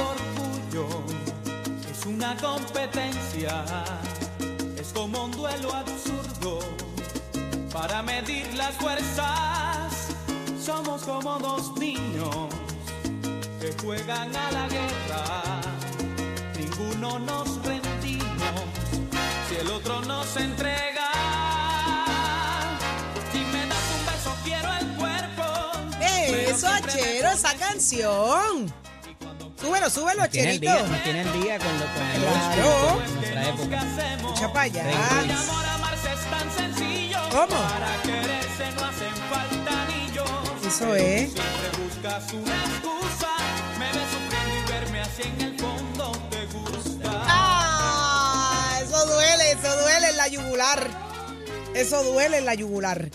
orgullo, es una competencia, es como un duelo absurdo para medir las fuerzas. Somos como dos niños que juegan a la guerra, ninguno nos rendimos si el otro nos entrega. Si me das un beso, quiero el cuerpo. esa canción. Súbelo, súbelo, Tiene el Acherito. día, nos tiene el día con, lo, con el Claro. nuestra ¿Qué época. Escucha para allá. Sencillo. ¿Cómo? Eso es. Siempre buscas una excusa. Me ves sufriendo y verme así en el fondo te gusta. ¡Ah! Eso duele, eso duele en la yugular. Eso duele en la yugular.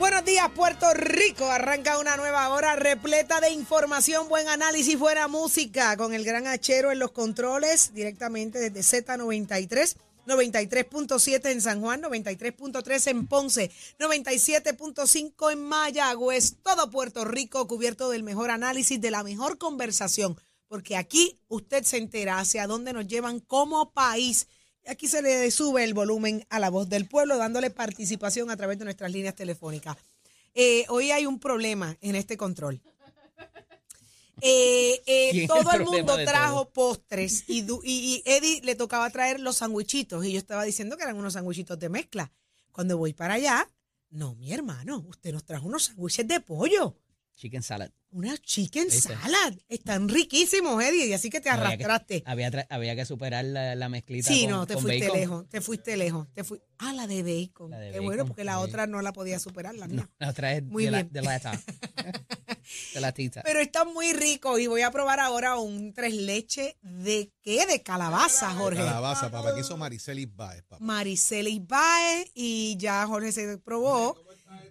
Buenos días, Puerto Rico. Arranca una nueva hora repleta de información, buen análisis, buena música. Con el gran hachero en los controles, directamente desde Z93. 93.7 en San Juan, 93.3 en Ponce, 97.5 en Mayagüez, todo Puerto Rico cubierto del mejor análisis, de la mejor conversación, porque aquí usted se entera hacia dónde nos llevan como país. Aquí se le sube el volumen a la voz del pueblo, dándole participación a través de nuestras líneas telefónicas. Eh, hoy hay un problema en este control. Eh, eh, ¿Quién es el todo el mundo trajo todo? postres y, du- y, y Eddie le tocaba traer los sandwichitos y yo estaba diciendo que eran unos sandwichitos de mezcla. Cuando voy para allá, no, mi hermano, usted nos trajo unos sándwiches de pollo. Chicken salad. Una chicken ¿Viste? salad. Están riquísimos, Eddie, y así que te Había que- arrastraste. Había, había que superar la, la mezclita Sí, con, no, te con fuiste bacon. lejos, te fuiste lejos. Te fui... Ah, la de bacon. La de Qué bacon, bueno, porque la otra no la podía superar, la mía. No, la traes Muy de, la, bien. de lata. de latita. Pero están muy ricos y voy a probar ahora un tres leche de qué? De calabaza, Jorge. Calabaza, papá. Aquí hizo Maricelis Baez, papá. Mariceli Baez y ya Jorge se probó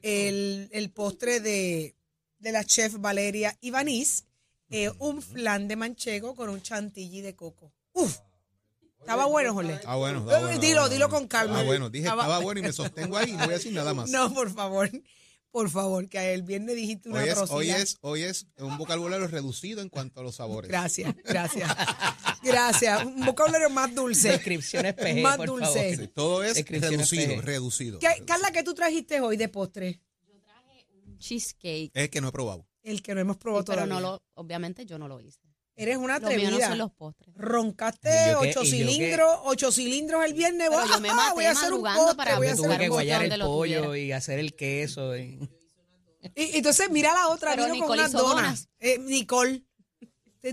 el, el postre de, de la chef Valeria Ibanís, eh, un flan de manchego con un chantilly de coco. Uf, estaba bueno, Jorge. Ah, bueno. está bueno, dilo, dilo con calma. Ah, bueno. Dije, Estaba- estaba bueno y me sostengo ahí y no voy a decir nada más. No, por favor, por favor, que el viernes dijiste una Hoy es, hoy, es, hoy es un vocabulario reducido en cuanto a los sabores. Gracias, gracias. Gracias. Un vocabulario más dulce. Descripciones PG, Más por dulce. Favor. todo es reducido, PG. reducido. ¿Qué- Carla, ¿qué tú trajiste hoy de postre? Cheesecake. Es que no he probado. El que no hemos probado Sí, pero todavía. no lo, obviamente yo no lo hice. Eres una Lo mío no atrevida. son los postres. Roncaste ocho cilindros, ocho cilindros el viernes. Pero ¡Ah, yo me ah, maté voy a hacer un postre, para voy a Yo hacer tuve que guayar el lo pollo y hacer el queso. y- Y, entonces mira la otra, Pero vino con Nicole unas hizo donas. donas. Eh, Nicole.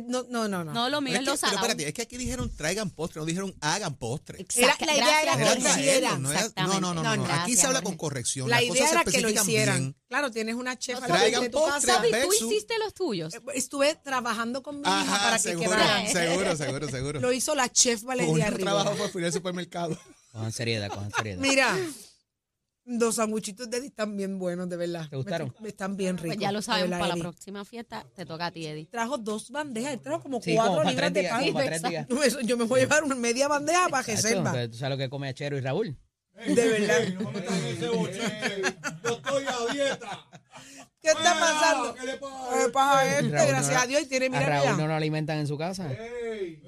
No, no, no. no. No, lo mío Pero es es, lo que, pero salado. espérate, es que aquí dijeron traigan postre, no dijeron hagan postre. Era- la idea era Era que Gracias, lo Jorge. hiciera. traerlo, no, era- no, no, no, no, No, no. Aquí se habla gracias, con corrección. la idea era que lo hicieran. bien. Claro, tienes una chef a la Traigan de tu postre, casa. tú hiciste los tuyos. Estuve trabajando con mi hija Ajá, para que seguro, quedara. seguro, seguro, seguro. Lo hizo la chef Valeria trabajo Rivera. fue fui al supermercado. Cojan seriedad, cojan seriedad. Mira, los sanguchitos de Eddie están bien buenos, de verdad. ¿Te gustaron? Me- Están bien ricos. Pues ya lo sabemos, para la próxima fiesta te toca a ti, Eddie. Trajo dos bandejas, él trajo como Sí, cuatro como para libras tres de días, pan. como para tres días. No, eso- yo me voy a llevar una media bandeja para Chacho, reserva. pero ¿Tú sabes lo que come Chero y Raúl? De verdad. Yo estoy a dieta. ¿Qué está pasando? ¿Qué le pasa? ¿Qué le pasa a este? Raúl Gracias no- a Dios. Y tiene, A mira, Raúl mira. no lo alimentan en su casa.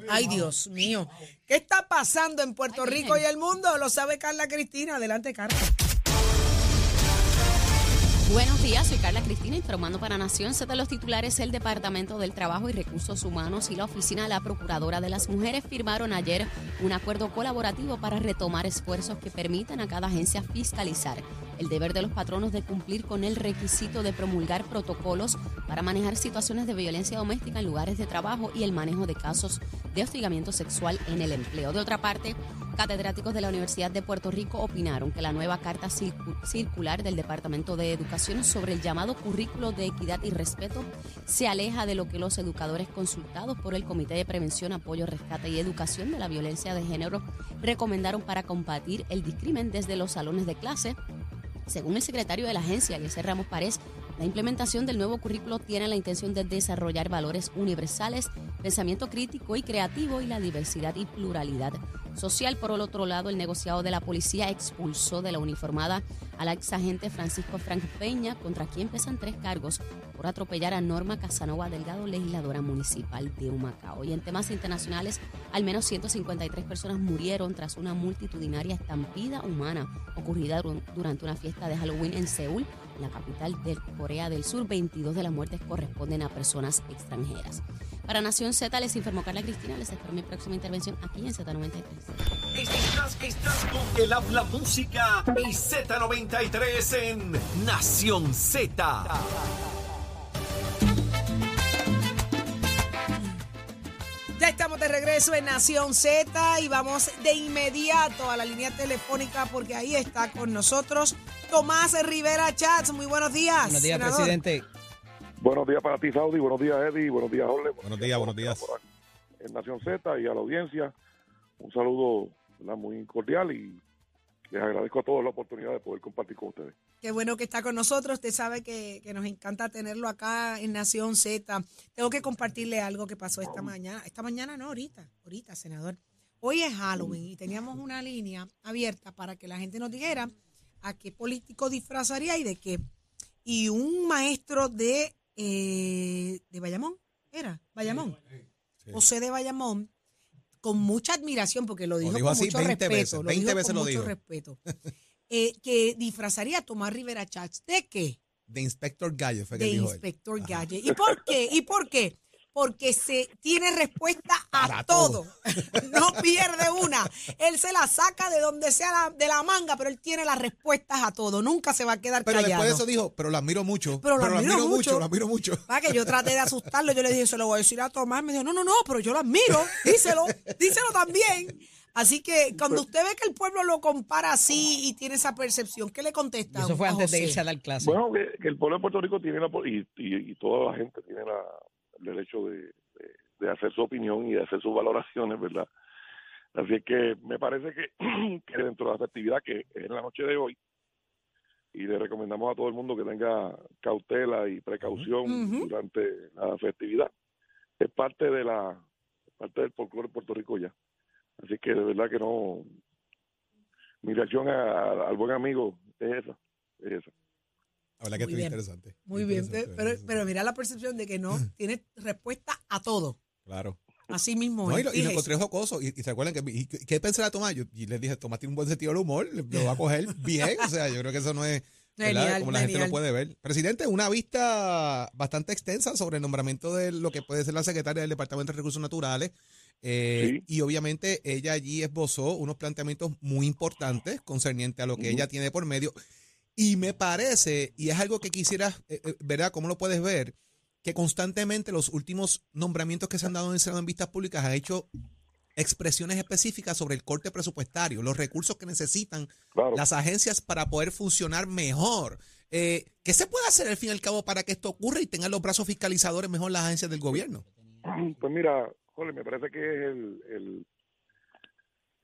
Ay, Dios mío. ¿Qué está pasando en Puerto Ay, Rico y el mundo? Lo sabe Carla Cristina. Adelante, Carla. Buenos días, soy Carla Cristina informando para Nación Z los titulares. El Departamento del Trabajo y Recursos Humanos y la Oficina de la Procuradora de las Mujeres firmaron ayer un acuerdo colaborativo para retomar esfuerzos que permitan a cada agencia fiscalizar el deber de los patronos de cumplir con el requisito de promulgar protocolos para manejar situaciones de violencia doméstica en lugares de trabajo y el manejo de casos de hostigamiento sexual en el empleo. De otra parte, catedráticos de la Universidad de Puerto Rico opinaron que la nueva carta circu- circular del Departamento de Educación sobre el llamado currículo de equidad y respeto se aleja de lo que los educadores consultados por el Comité de Prevención, Apoyo, Rescate y Educación de la Violencia de Género recomendaron para combatir el discrimen desde los salones de clase según el secretario de la agencia, Eliezer Ramos Párez, La implementación del nuevo currículo tiene la intención de desarrollar valores universales, pensamiento crítico y creativo y la diversidad y pluralidad social. Por el otro lado, el negociado de la policía expulsó de la uniformada al exagente Francisco Frank Peña, contra quien pesan tres cargos por atropellar a Norma Casanova Delgado, legisladora municipal de Humacao. Y en temas internacionales, al menos 153 personas murieron tras una multitudinaria estampida humana ocurrida dur- durante una fiesta de Halloween en Seúl, la capital de Corea del Sur. 22 de las muertes corresponden a personas extranjeras. Para Nación Z les informó Carla Cristina. Les espero mi próxima intervención aquí en Z93. Estás, estás con el habla música y Z93 en Nación Z. Ya estamos de regreso en Nación Z y vamos de inmediato a la línea telefónica porque ahí está con nosotros Tomás Rivera Chats. Muy buenos días. Buenos días, senador. presidente. Buenos días para ti, Saudi. Buenos días, Eddie. Buenos días, Jorge. Buenos días, buenos días. por aquí En Nación Z y a la audiencia, un saludo ¿verdad? muy cordial y les agradezco a todos la oportunidad de poder compartir con ustedes. Qué bueno que está con nosotros. Usted sabe que, que nos encanta tenerlo acá en Nación Z. Tengo que compartirle algo que pasó esta mañana. Esta mañana no, ahorita, ahorita, senador. Hoy es Halloween y teníamos una línea abierta para que la gente nos dijera a qué político disfrazaría y de qué. Y un maestro de, eh, de Bayamón, ¿era? Bayamón. José de Bayamón, con mucha admiración, porque lo dijo, dijo con así mucho 20 respeto. veces, lo 20 dijo veces con lo mucho dijo. respeto. eh, que disfrazaría a Tomás Rivera Chats. ¿De qué? De Inspector Gallo fue que de dijo él. Inspector Gadget. ¿Y por qué? ¿Y por qué? Porque se tiene respuesta a Para todo. todo. no pierde una. Él se la saca de donde sea la- de la manga, pero él tiene las respuestas a todo. Nunca se va a quedar Pero callado. después de eso dijo, pero lo admiro mucho. Pero lo admiro mucho. lo admiro mucho. Va, que yo traté de asustarlo, yo le dije, se lo voy a decir a Tomás, me dijo, no, no, no, pero yo lo admiro, díselo, díselo también. Así que cuando usted ve que el pueblo lo compara así y tiene esa percepción, ¿qué le contesta? Eso fue a antes de irse a dar clase. Bueno, que, que el pueblo de Puerto Rico tiene la, y, y, y toda la gente tiene la, derecho de, de- de hacer su opinión y de hacer sus valoraciones, ¿verdad? Así es que me parece que, que dentro de la festividad que es en la noche de hoy, y le recomendamos a todo el mundo que tenga cautela y precaución durante la festividad. Es parte de la parte del folclore de Puerto Rico ya. Así que de verdad que no. Mi reacción a- a- al buen amigo es esa. Es esa. La verdad que Muy estuvo bien. interesante. Muy bien, pero, pero mira la percepción de que no tiene respuesta a todo. Claro. Así mismo. No, y, es. lo, y lo encontré jocoso. Y, y se acuerdan que. ¿Y, qué- ¿Qué pensará Tomás? Yo, y les dije, Tomás tiene un buen sentido del humor. Lo va a coger bien. O sea, yo creo que eso no es. ¿verdad? Genial, Como la gente lo puede ver. Presidente, una vista bastante extensa sobre el nombramiento de lo que puede ser la secretaria del Departamento de Recursos Naturales. Eh, Y obviamente ella allí esbozó unos planteamientos muy importantes concerniente a lo que ella tiene por medio. Y me parece, y es algo que quisiera, eh, eh, ¿verdad? ¿Cómo lo puedes ver? Que constantemente los últimos nombramientos que se han dado en el Senado en vistas públicas han hecho expresiones específicas sobre el corte presupuestario, los recursos que necesitan Claro. las agencias para poder funcionar mejor. Eh, ¿Qué se puede hacer al fin y al cabo para que esto ocurra y tengan los brazos fiscalizadores mejor las agencias del gobierno? Pues mira, Jorge, me parece que es el, el,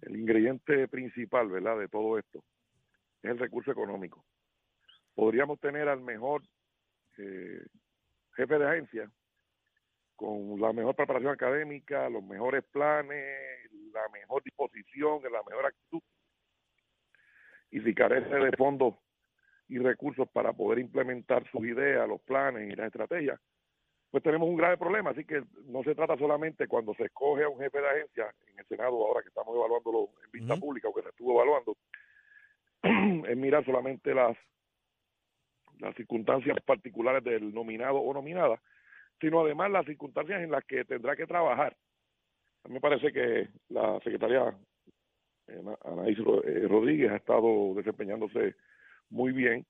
el ingrediente principal, ¿verdad?, de todo esto. Es el recurso económico. Podríamos tener al mejor eh, jefe de agencia con la mejor preparación académica, los mejores planes, la mejor disposición, la mejor actitud. Y si carece de fondos y recursos para poder implementar sus ideas, los planes y las estrategias, pues tenemos un grave problema. Así que no se trata solamente cuando se escoge a un jefe de agencia en el Senado, ahora que estamos evaluándolo en vista pública o que se estuvo evaluando, es mirar solamente las, las circunstancias particulares del nominado o nominada, sino además las circunstancias en las que tendrá que trabajar. A mí me parece que la secretaria eh, Ana- Anaís eh, Rodríguez ha estado desempeñándose muy bien,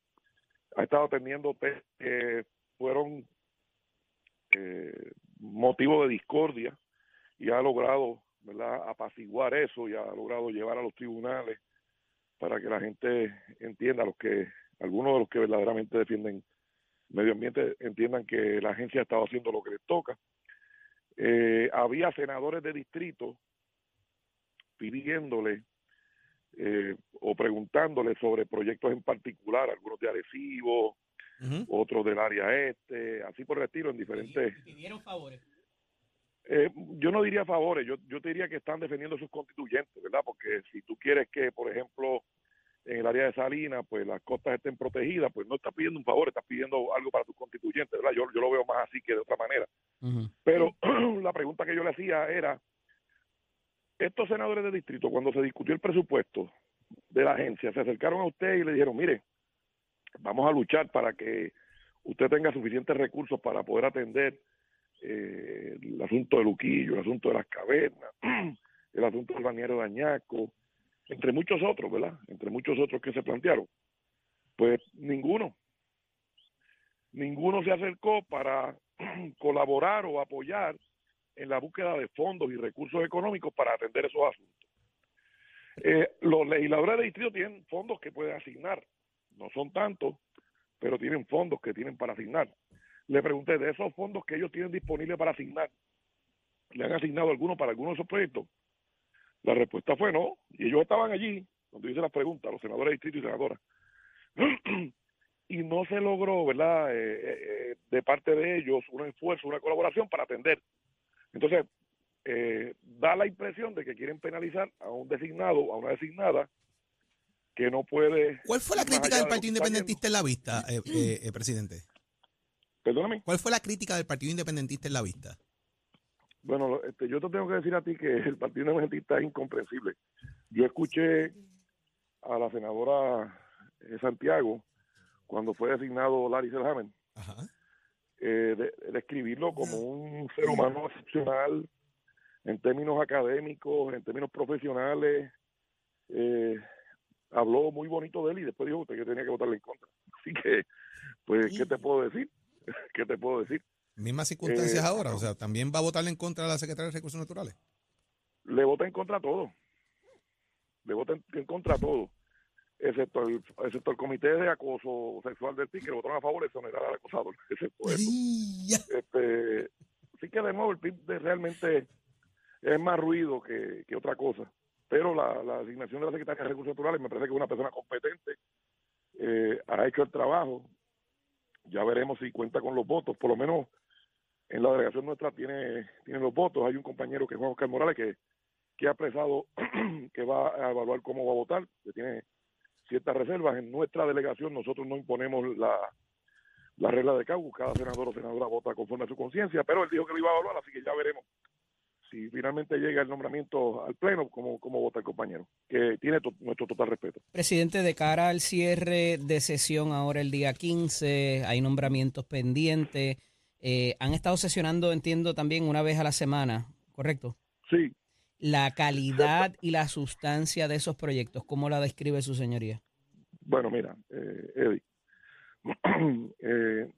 ha estado atendiendo temas que fueron eh, motivo de discordia y ha logrado ¿verdad? apaciguar eso y ha logrado llevar a los tribunales para que la gente entienda, los que algunos de los que verdaderamente defienden medio ambiente entiendan que la agencia ha estado haciendo lo que les toca. Eh, había senadores de distrito pidiéndole eh, o preguntándole sobre proyectos en particular, algunos de Arecibo, otros del área este, así por el estilo, en diferentes... Pidieron favores. Eh, yo no diría favores, yo, yo te diría que están defendiendo sus constituyentes, ¿verdad? Porque si tú quieres que, por ejemplo, en el área de Salinas, pues las costas estén protegidas, pues no estás pidiendo un favor, estás pidiendo algo para tus constituyentes, ¿verdad? Yo, yo lo veo más así que de otra manera. Pero la pregunta que yo le hacía era, estos senadores de distrito, cuando se discutió el presupuesto de la agencia, se acercaron a usted y le dijeron, mire, vamos a luchar para que usted tenga suficientes recursos para poder atender eh, el asunto de Luquillo, el asunto de las cavernas, el asunto del bañero de Añaco, entre muchos otros, ¿verdad? Entre muchos otros que se plantearon. Pues ninguno, ninguno se acercó para colaborar o apoyar en la búsqueda de fondos y recursos económicos para atender esos asuntos. Eh, los legisladores de distrito tienen fondos que pueden asignar, no son tantos, pero tienen fondos que tienen para asignar. Le pregunté de esos fondos que ellos tienen disponibles para asignar, ¿le han asignado alguno para alguno de esos proyectos? La respuesta fue no, y ellos estaban allí cuando hice las preguntas, los senadores de distrito y senadoras. y no se logró, ¿verdad?, eh, eh, eh, de parte de ellos un esfuerzo, una colaboración para atender. Entonces, eh, da la impresión de que quieren penalizar a un designado, a una designada, que no puede... ¿Cuál fue la crítica del Partido Independentista en la vista, eh, eh, eh, presidente? Perdóname. ¿Cuál fue la crítica del Partido Independentista en la vista? Bueno, este, yo te tengo que decir a ti que el Partido Independentista es incomprensible. Yo escuché a la senadora eh, Santiago cuando fue designado Larry Selhammer Ajá. eh, de- describirlo como un ser humano excepcional en términos académicos, en términos profesionales. eh, habló muy bonito de él y después dijo usted que tenía que votarle en contra. Así que, pues, ¿qué te puedo decir? ¿Qué te puedo decir? Mismas circunstancias Eh, ahora, o sea, también va a votarle en contra a la secretaria de Recursos Naturales. Le vota en contra a todo. Le vota en, contra a todo. Excepto el, excepto el comité de acoso sexual del PIB, que le votaron a favor de exonerar al acosador. Excepto. Este, sí que de nuevo el PIB de- realmente es más ruido que, que otra cosa. Pero la, la asignación de la Secretaría de Recursos Naturales me parece que es una persona competente, eh, ha hecho el trabajo. Ya veremos si cuenta con los votos. Por lo menos en la delegación nuestra tiene, tiene los votos. Hay un compañero que es Juan Oscar Morales que, que ha expresado que va a evaluar cómo va a votar, que tiene ciertas reservas. En nuestra delegación nosotros no imponemos la, la regla de CAU, cada senador o senadora vota conforme a su conciencia, pero él dijo que lo iba a evaluar, así que ya veremos si finalmente llega el nombramiento al Pleno, cómo, cómo vota el compañero, que tiene nuestro total respeto. Presidente, de cara al cierre de sesión ahora el día 15, hay nombramientos pendientes. Eh, han estado sesionando, entiendo, también una vez a la semana, ¿correcto? Sí, La calidad y la sustancia de esos proyectos, ¿cómo la describe su señoría? bueno, mira, eh, Eddie, eh,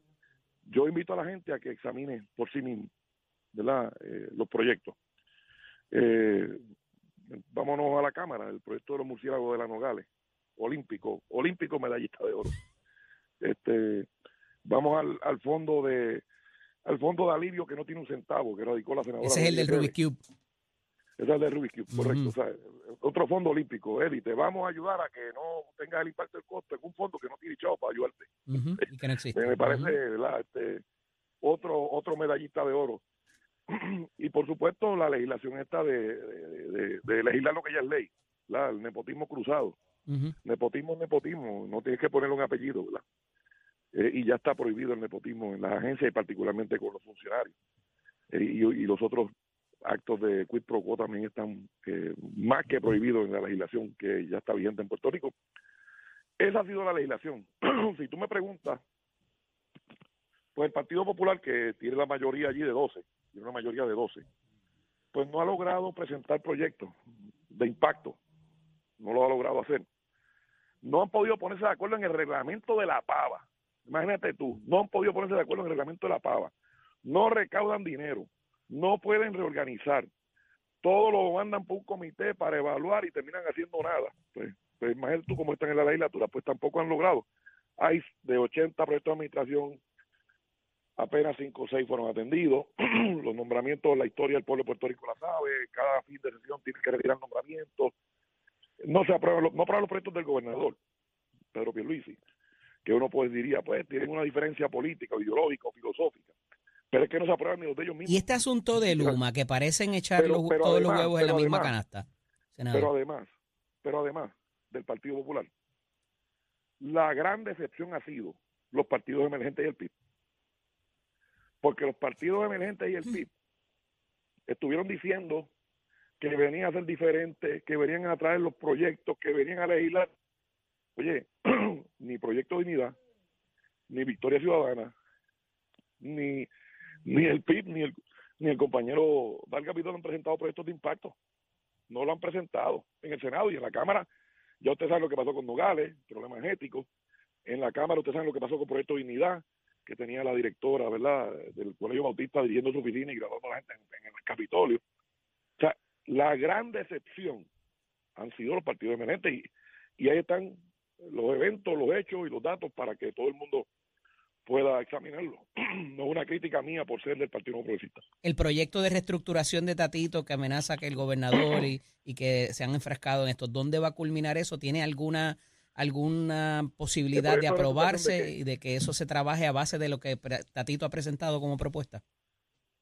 yo invito a la gente a que examine por sí mismo, ¿verdad?, Eh, los proyectos. Eh, vámonos a la Cámara, el proyecto de los murciélagos de la Nogales, olímpico, olímpico medallista de oro. Este, vamos al, al fondo de al fondo de alivio que no tiene un centavo, que radicó la senadora. Ese es el del Rubik's Cube. Ese es el de Rubik's Cube, correcto. Ujú. O sea, otro fondo olímpico, Eddie, te vamos a ayudar a que no tengas el impacto del costo en un fondo que no tiene chavo para ayudarte. Ujú, y que no existe. Me, parece. ¿verdad? Este, otro, otro medallista de oro. y por supuesto la legislación esta de, de, de- de legislar lo que ya es ley, ¿verdad? el nepotismo cruzado. Nepotismo es nepotismo, no tienes que ponerle un apellido, ¿verdad? Eh, y ya está prohibido el nepotismo en las agencias y particularmente con los funcionarios. Eh, y, los otros actos de quid pro quo también están eh, más que prohibidos en la legislación que ya está vigente en Puerto Rico. Esa ha sido la legislación. si tú me preguntas, pues el Partido Popular, que tiene la mayoría allí de 12, tiene una mayoría de 12, pues no ha logrado presentar proyectos de impacto. No lo ha logrado hacer. No han podido ponerse de acuerdo en el reglamento de la pava. Imagínate tú, no han podido ponerse de acuerdo en el reglamento de la pava. No recaudan dinero, no pueden reorganizar. Todo lo mandan por un comité para evaluar y terminan haciendo nada. Pues, pues imagínate tú cómo están en la legislatura, pues tampoco han logrado. Hay de 80 proyectos de administración, apenas 5 o 6 fueron atendidos. los nombramientos, la historia del pueblo de Puerto Rico la sabe, cada fin de sesión tiene que retirar nombramientos. No se aprueban los, no aprueban los proyectos del gobernador, Pedro Pierluisi. Que uno pues diría, pues tienen una diferencia política, ideológica o filosófica, pero es que no se aprueban ni los de ellos mismos. Y este asunto de Luma, que parecen echar Pero- los- pero todos los huevos en la misma además- canasta. senador. Pero además, pero además del Partido Popular, la gran decepción ha sido los partidos emergentes y el PIB. Porque los partidos emergentes y el PIB estuvieron diciendo que venían a ser diferentes, que venían a traer los proyectos, que venían a legislar. Oye, ni Proyecto Dignidad, ni Victoria Ciudadana, ni, ni el PIB, ni el, ni el compañero Valga Vidal han presentado proyectos de impacto no lo han presentado en el Senado y en la Cámara. Ya usted sabe lo que pasó con Nogales, problemas éticos. En la Cámara usted sabe lo que pasó con Proyecto Dignidad, que tenía la directora, ¿verdad?, del Colegio Bautista dirigiendo su oficina y grabando a la gente en, en el Capitolio. O sea, la gran decepción han sido los partidos emergentes y, y ahí están los eventos, los hechos y los datos para que todo el mundo pueda examinarlo. No es una crítica mía por ser del Partido No Progresista. el proyecto de reestructuración de Tatito que amenaza que el gobernador y, y que se han enfrascado en esto, ¿dónde va a culminar eso? ¿Tiene alguna alguna posibilidad de aprobarse y de que eso se trabaje a base de lo que Tatito ha presentado como propuesta?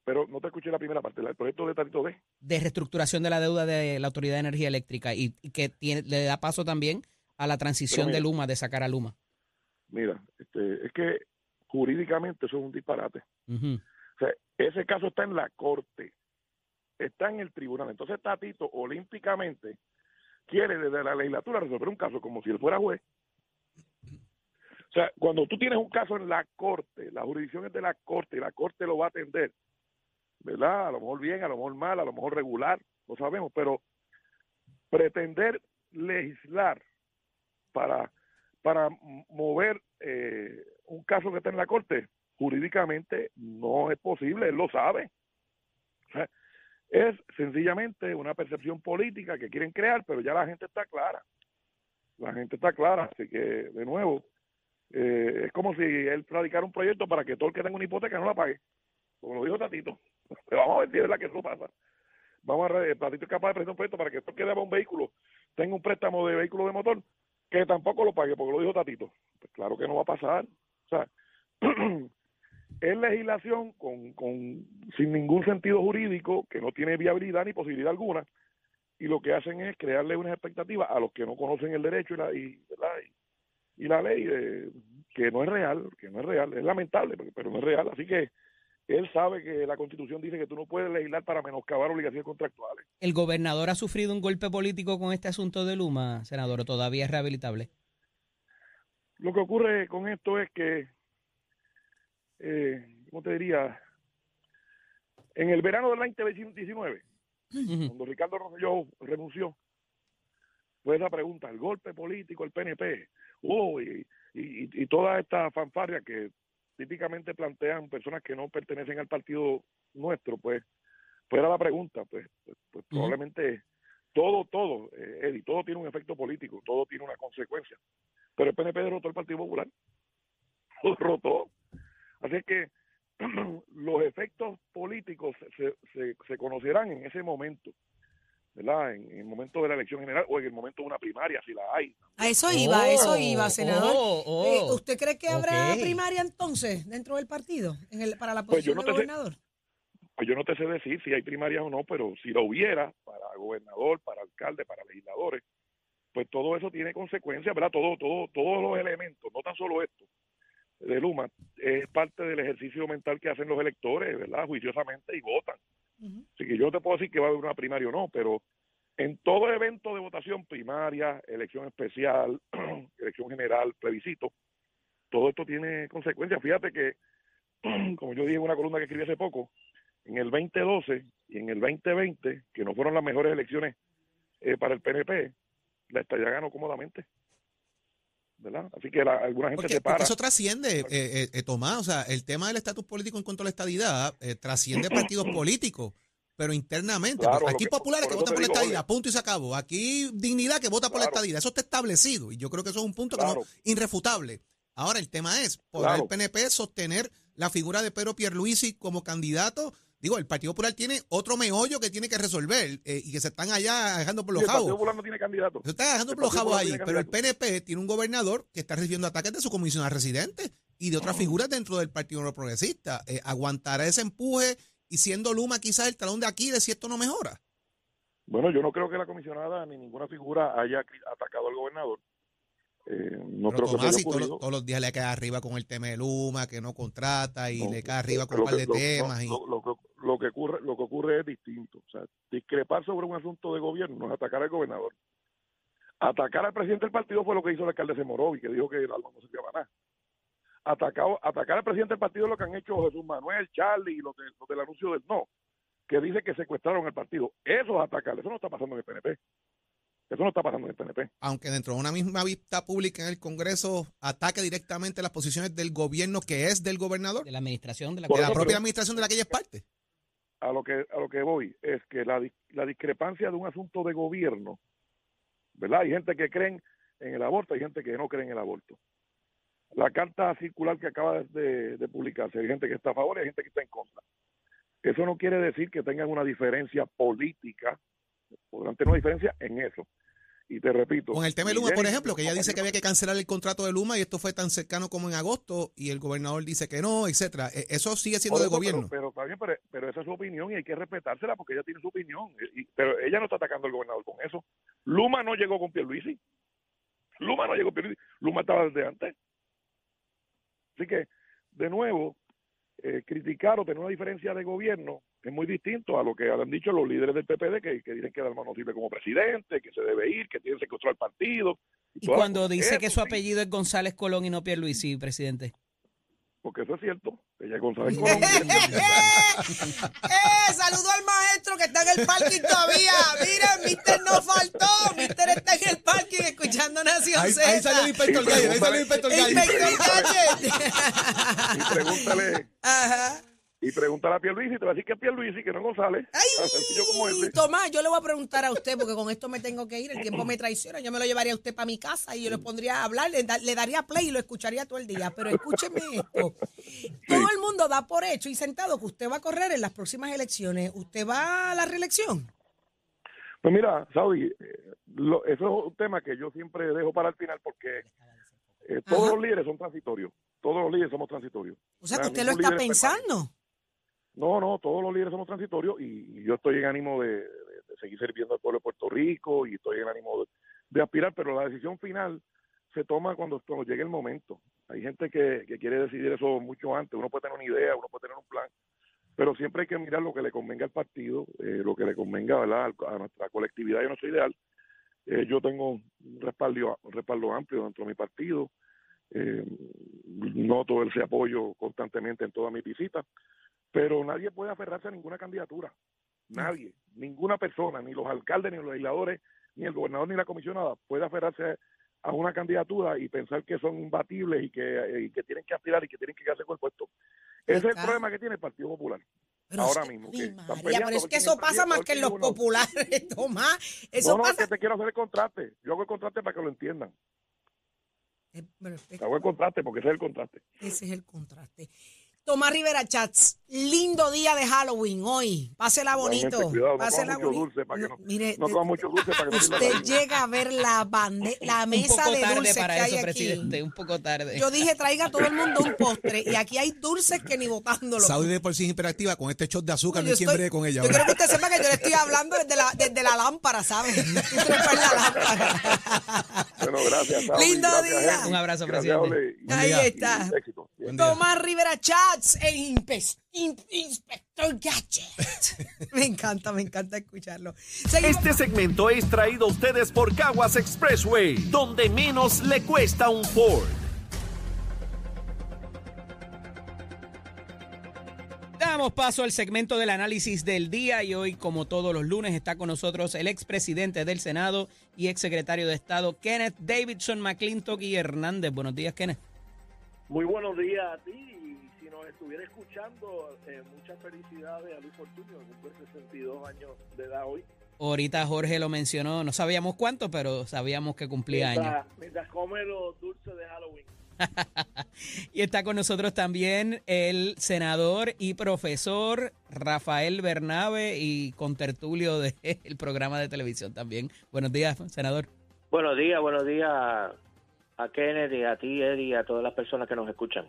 Pero no te escuché la primera parte, el proyecto de Tatito D. De reestructuración de la deuda de la Autoridad de Energía Eléctrica y, y que tiene, le da paso también a la transición de. Luma, de sacar a Luma. Mira, este, es que jurídicamente eso es un disparate. O sea, ese caso está en la corte, está en el tribunal. Entonces Tatito olímpicamente quiere desde la legislatura resolver un caso como si él fuera juez. O sea, cuando tú tienes un caso en la corte, la jurisdicción es de la corte y la corte lo va a atender, ¿verdad? A lo mejor bien, a lo mejor mal, a lo mejor regular, no sabemos, pero pretender legislar para, para mover eh, un caso que está en la corte, jurídicamente no es posible, él lo sabe. Es sencillamente una percepción política que quieren crear, pero ya la gente está clara. La gente está clara, así que, de nuevo, eh, es como si él radicara un proyecto para que todo el que tenga una hipoteca no la pague. Como lo dijo Tatito. Pero vamos a ver si verdad que eso pasa. Vamos a ver, Tatito es capaz de presentar un proyecto para que todo el que deba un vehículo tenga un préstamo de vehículo de motor que tampoco lo pague, porque lo dijo Tatito. Pues claro que no va a pasar. O sea, es legislación con, con, sin ningún sentido jurídico, que no tiene viabilidad ni posibilidad alguna, y lo que hacen es crearle unas expectativas a los que no conocen el derecho y la, y, la ley, eh, que no es real, que no es real, es lamentable, pero no es real. Así que él sabe que la Constitución dice que tú no puedes legislar para menoscabar obligaciones contractuales. ¿El gobernador ha sufrido un golpe político con este asunto de Luma, senador, o todavía es rehabilitable? Lo que ocurre con esto es que, eh, ¿cómo te diría? En el verano del 2019, Ujú. cuando Ricardo Rosselló renunció, fue esa pregunta, el golpe político, el PNP, oh, y, y, y toda esta fanfarria que típicamente plantean personas que no pertenecen al partido nuestro, pues, pues era la pregunta, pues, pues, pues probablemente todo, todo, eh, Eddie, todo tiene un efecto político, todo tiene una consecuencia. Pero el PNP derrotó al Partido Popular, lo derrotó. Así que los efectos políticos se, se, se conocerán en ese momento, ¿verdad? En, en el momento de la elección general o en el momento de una primaria, si la hay. A eso iba, a eso Oh, iba, senador. oh, oh. Eh, ¿Usted cree que habrá primaria entonces dentro del partido en el, para la Pues yo posición no de te sé- gobernador? Pues yo no te sé decir si hay primarias o no, pero si lo hubiera para gobernador, para alcalde, para legisladores, pues todo eso tiene consecuencias, ¿verdad? Todo, todo, todos los elementos, no tan solo esto de Luma, es parte del ejercicio mental que hacen los electores, ¿verdad? Juiciosamente y votan. Así que yo te puedo decir que va a haber una primaria o no, pero en todo evento de votación primaria, elección especial, elección general, plebiscito, todo esto tiene consecuencias. Fíjate que, como yo dije en una columna que escribí hace poco, en el 2012 y en el 2020, que no fueron las mejores elecciones eh, para el PNP, la estadía ganó cómodamente. ¿Verdad? Así que la- alguna gente Porque, se para. porque eso trasciende, eh, eh, eh, Tomás, o sea, el tema del estatus político en cuanto a la estadidad eh, trasciende partidos políticos, pero internamente. Claro, pues, aquí que- populares que votan te por la estadidad, punto y se acabó. Aquí dignidad que vota por la estadidad, eso está establecido y yo creo que eso es un punto que no, irrefutable. Ahora, el tema es, ¿podrá el PNP sostener la figura de Pedro Pierluisi como candidato? Digo, el Partido Popular tiene otro meollo que tiene que resolver eh, y que se están allá dejando por Y los el Partido jabos. Popular no tiene candidato. Se está dejando El por los jabos ahí, pero el. PNP tiene un gobernador que está recibiendo ataques de su comisionado residente y de otras figuras dentro del Partido Progresista. Eh, ¿Aguantará ese empuje y siendo Luma quizás el talón de Aquiles si esto no mejora? Bueno, yo no creo que la comisionada ni ninguna figura haya atacado al gobernador. Eh, no Pero creo que Tomás, y todos, los- ocurrido. todos los días le cae arriba con el tema de Luma, que no contrata y No, le cae arriba con lo un par que- de lo- temas. y... lo- lo que- lo que ocurre lo que ocurre es distinto. O sea discrepar sobre un asunto de gobierno no es atacar al gobernador. Atacar al presidente del partido fue lo que hizo el alcalde Semorovi que dijo que el alma no servía para nada. Atacado, atacar al presidente del partido es lo que han hecho Jesús Manuel, Charlie y los, de- los del anuncio del no que dice que secuestraron el partido. Eso es atacar eso no está pasando en el PNP eso no está pasando en el PNP aunque dentro de una misma vista pública en el Congreso ataque directamente las posiciones del gobierno que es del gobernador, De la administración de la de la propia administración de la que ella es parte. A lo que a lo que voy es que la, la discrepancia de un asunto de gobierno, ¿verdad? Hay gente que creen en el aborto, hay gente que no cree en el aborto. La carta circular que acaba de, de publicarse, hay gente que está a favor y hay gente que está en contra. Eso no quiere decir que tengan una diferencia política, podrán tener una diferencia en eso. Y te repito. Con el tema de Luma, por ejemplo, que ella dice que había que cancelar el contrato de Luma y esto fue tan cercano como en agosto y el gobernador dice que no, etcétera. E- Eso sigue siendo eso, gobierno. Pero, pero, bien, pero, pero esa es su opinión y hay que respetársela porque ella tiene su opinión. Y- y- pero ella no está atacando al gobernador con eso. Luma no llegó con Pierluisi. Luma no llegó con Pierluisi. Luma estaba desde antes. Así que, de nuevo, eh, criticar o tener una diferencia de gobierno es muy distinto a lo que han dicho los líderes del PPD que, que dicen que Dalmau no sirve como presidente, que se debe ir, que tiene que secuestrar el partido. Y cuando dice que su apellido es González Colón y no Pierluisi, presidente. Porque eso es cierto. Ella es González Colón. ¡Eh! Saludo al maestro que está en el parking todavía. Miren, Mister no faltó. Mister está en el parking escuchando Nación Ahí, Z. ahí salió el inspector Gadget, ahí salió el inspector Gadget. Inspector Gadget. y pregúntale Ajá. Y pregúntale a Pierluisi, te va a decir que es Pierluisi, que no González. Ay. Tomás, yo le voy a preguntar a usted, porque con esto me tengo que ir, el tiempo me traiciona. Yo me lo llevaría a usted para mi casa y yo le pondría a hablar, le, da- le daría play y lo escucharía todo el día. Pero escúcheme esto. Todo el mundo da por hecho y sentado que usted va a correr en las próximas elecciones. ¿Usted va a la reelección? Pues mira, Saudi, eh, lo- eso es un tema que yo siempre dejo para el final porque eh, todos Ajá. los líderes son transitorios. Todos los líderes somos transitorios. O sea, que usted lo está pensando. No, no, todos los líderes somos transitorios y, yo estoy en ánimo de, seguir sirviendo al pueblo de Puerto Rico y estoy en ánimo de, aspirar, pero la decisión final se toma cuando, cuando llegue el momento. Hay gente que, quiere decidir eso mucho antes, uno puede tener una idea, uno puede tener un plan, pero siempre hay que mirar lo que le convenga al partido, eh, lo que le convenga ¿verdad? a nuestra colectividad y a nuestro ideal. Eh, yo tengo un respaldo, respaldo amplio dentro de mi partido, eh, noto ese apoyo constantemente en todas mis visitas, pero nadie puede aferrarse a ninguna candidatura. Nadie, ninguna persona, ni los alcaldes, ni los legisladores, ni el gobernador, ni la comisionada puede aferrarse a una candidatura y pensar que son imbatibles y que, y que tienen que aspirar y que tienen que quedarse con el puesto. Ese es el problema que tiene el Partido Popular. Pero Ahora es que- mismo, que María, peleando pero es que eso es pasa más que en los populares, Tomás. Eso no, no, pasa. es que te quiero hacer el contraste. Yo hago el contraste para que lo entiendan. Eh, pero Hago el contraste porque ese es el contraste. Ese es el contraste. Tomás Rivera Chats, lindo día de Halloween hoy. Pásela bonito. Igualmente, cuidado, no Pásela mucho bonito. dulce para que no- mire, no de- coma mucho dulce para que no sirva usted llega a ver la, bande, la mesa de dulces que para hay eso, aquí. presidente, un poco tarde. Yo dije, traiga a todo el mundo un postre y aquí hay dulces que ni botándolo. Saudi de por sí es hiperactiva con este shot de azúcar, no Yo hay quien estoy- bregue con ella. Yo ahora. quiero que usted sepa que yo le estoy hablando desde la, desde la lámpara, ¿sabes? Estoy en la lámpara. Bueno, gracias. Saudi, Lindo gracias, día. Un abrazo, Gracias, presidente. Ole, Ahí día. está. Tomás Rivera Chats, el impe- in- inspector Gadget. me encanta, me encanta escucharlo. Seguimos. Este segmento es traído a ustedes por Caguas Expressway, donde menos le cuesta un Ford. Damos paso al segmento del análisis del día y hoy, como todos los lunes, está con nosotros el expresidente del Senado y exsecretario de Estado, Kenneth Davidson McClintock y Hernández. Buenos días, Kenneth. Muy buenos días a ti nos estuviera escuchando, eh, muchas felicidades a Luis Fortunio, que cumple 62 años de edad hoy. Ahorita Jorge lo mencionó, no sabíamos cuánto, pero sabíamos que cumplía años. Mientras, mientras come los dulces de Halloween. y está con nosotros también el senador y profesor Rafael Bernabe y contertulio del programa de televisión también. Buenos días, senador. Buenos días, buenos días a Kennedy, a ti, Eddie, a todas las personas que nos escuchan.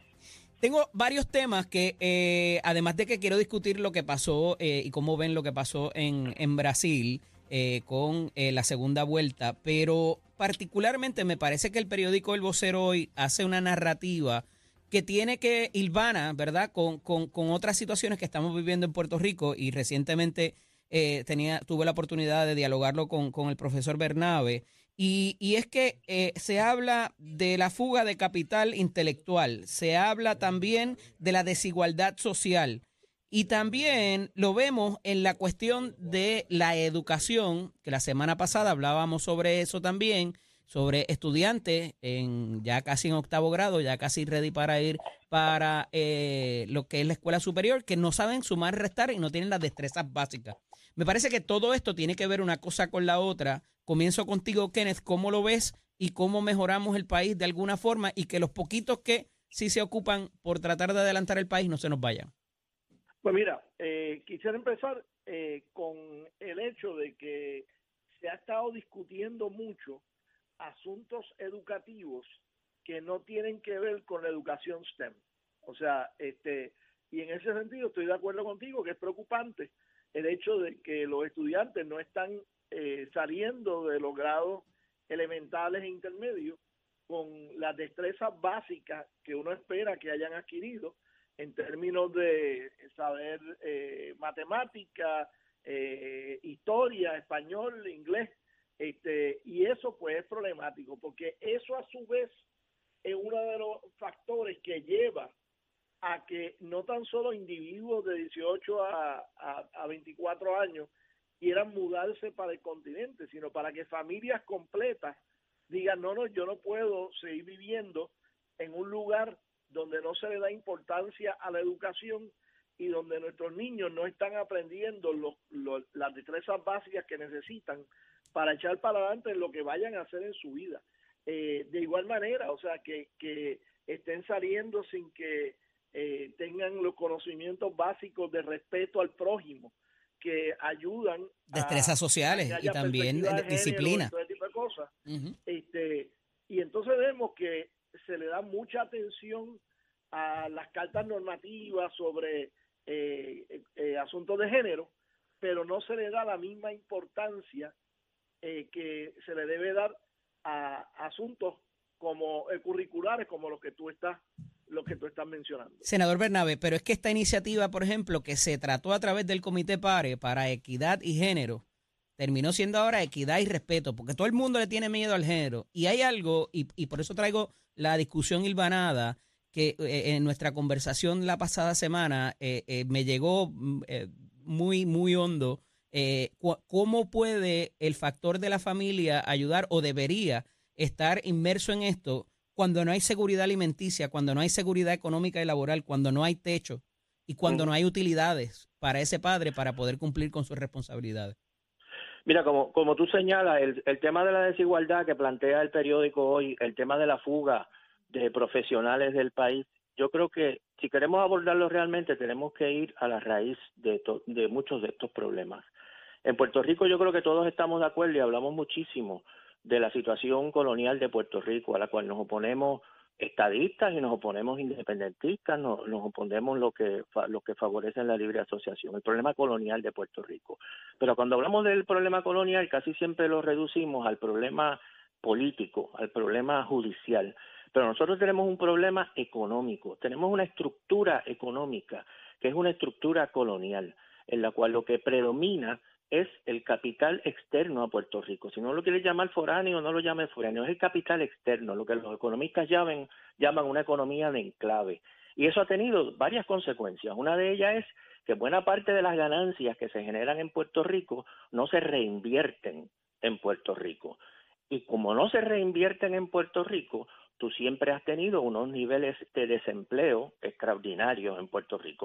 Tengo varios temas que, eh, además de que quiero discutir lo que pasó eh, y cómo ven lo que pasó en, en Brasil eh, con la segunda vuelta, pero particularmente me parece que el periódico El Vocero hoy hace una narrativa que tiene que ilvana, ¿verdad?, con, con, con otras situaciones que estamos viviendo en Puerto Rico y recientemente tenía, tuve la oportunidad de dialogarlo con, con el profesor Bernabe y, es que eh, se habla de la fuga de capital intelectual, se habla también de la desigualdad social y también lo vemos en la cuestión de la educación, que la semana pasada hablábamos sobre eso también, sobre estudiantes en ya casi en octavo grado, ya casi ready para ir para eh, lo que es la escuela superior, que no saben sumar, restar y no tienen las destrezas básicas. Me parece que todo esto tiene que ver una cosa con la otra Comienzo contigo, Kenneth, ¿cómo lo ves y cómo mejoramos el país de alguna forma y que los poquitos que sí se ocupan por tratar de adelantar el país no se nos vayan? Pues mira, eh, quisiera empezar eh, con el hecho de que se ha estado discutiendo mucho asuntos educativos que no tienen que ver con la educación STEM. O sea, este, y en ese sentido estoy de acuerdo contigo que es preocupante el hecho de que los estudiantes no están eh, saliendo de los grados elementales e intermedios con las destrezas básicas que uno espera que hayan adquirido en términos de saber eh, matemática, eh, historia, español, inglés, este, y eso pues es problemático, porque eso a su vez es uno de los factores que lleva a que no tan solo individuos de 18 a, a, a 24 años quieran mudarse para el continente, sino para que familias completas digan, no, no, yo no puedo seguir viviendo en un lugar donde no se le da importancia a la educación y donde nuestros niños no están aprendiendo las destrezas básicas que necesitan para echar para adelante lo que vayan a hacer en su vida. Eh, de igual manera, o sea, que, que estén saliendo sin que eh, tengan los conocimientos básicos de respeto al prójimo, que ayudan destrezas sociales y también disciplina. este y entonces vemos que se le da mucha atención a las cartas normativas sobre eh, eh, asuntos de género pero no se le da la misma importancia eh, que se le debe dar a asuntos como curriculares como los que tú estás lo que tú estás mencionando. Senador Bernabe, pero es que esta iniciativa, por ejemplo, que se trató a través del Comité PARE para equidad y género, terminó siendo ahora equidad y respeto, porque todo el mundo le tiene miedo al género. Y hay algo, y, y por eso traigo la discusión hilvanada, que eh, en nuestra conversación la pasada semana eh, eh, me llegó mm, muy, muy hondo. ¿Cómo puede el factor de la familia ayudar o debería estar inmerso en esto? Cuando no hay seguridad alimenticia, cuando no hay seguridad económica y laboral, cuando no hay techo y cuando no hay utilidades para ese padre para poder cumplir con sus responsabilidades. Mira, como, como tú señalas, el, el tema de la desigualdad que plantea el periódico hoy, el tema de la fuga de profesionales del país, yo creo que si queremos abordarlo realmente tenemos que ir a la raíz de, de muchos de estos problemas. En Puerto Rico yo creo que todos estamos de acuerdo y hablamos muchísimo de la situación colonial de Puerto Rico, a la cual nos oponemos estadistas y nos oponemos independentistas, nos, nos oponemos lo que lo que favorecen la libre asociación, el problema colonial de Puerto Rico. Pero cuando hablamos del problema colonial, casi siempre lo reducimos al problema político, al problema judicial. Pero nosotros tenemos un problema económico, tenemos una estructura económica que es una estructura colonial, en la cual lo que predomina es el capital externo a Puerto Rico. Si no lo quiere llamar foráneo, no lo llame foráneo, es el capital externo, lo que los economistas llaman, llaman una economía de enclave. Y eso ha tenido varias consecuencias. Una de ellas es que buena parte de las ganancias que se generan en Puerto Rico no se reinvierten en Puerto Rico. Y como no se reinvierten en Puerto Rico, tú siempre has tenido unos niveles de desempleo extraordinarios en Puerto Rico.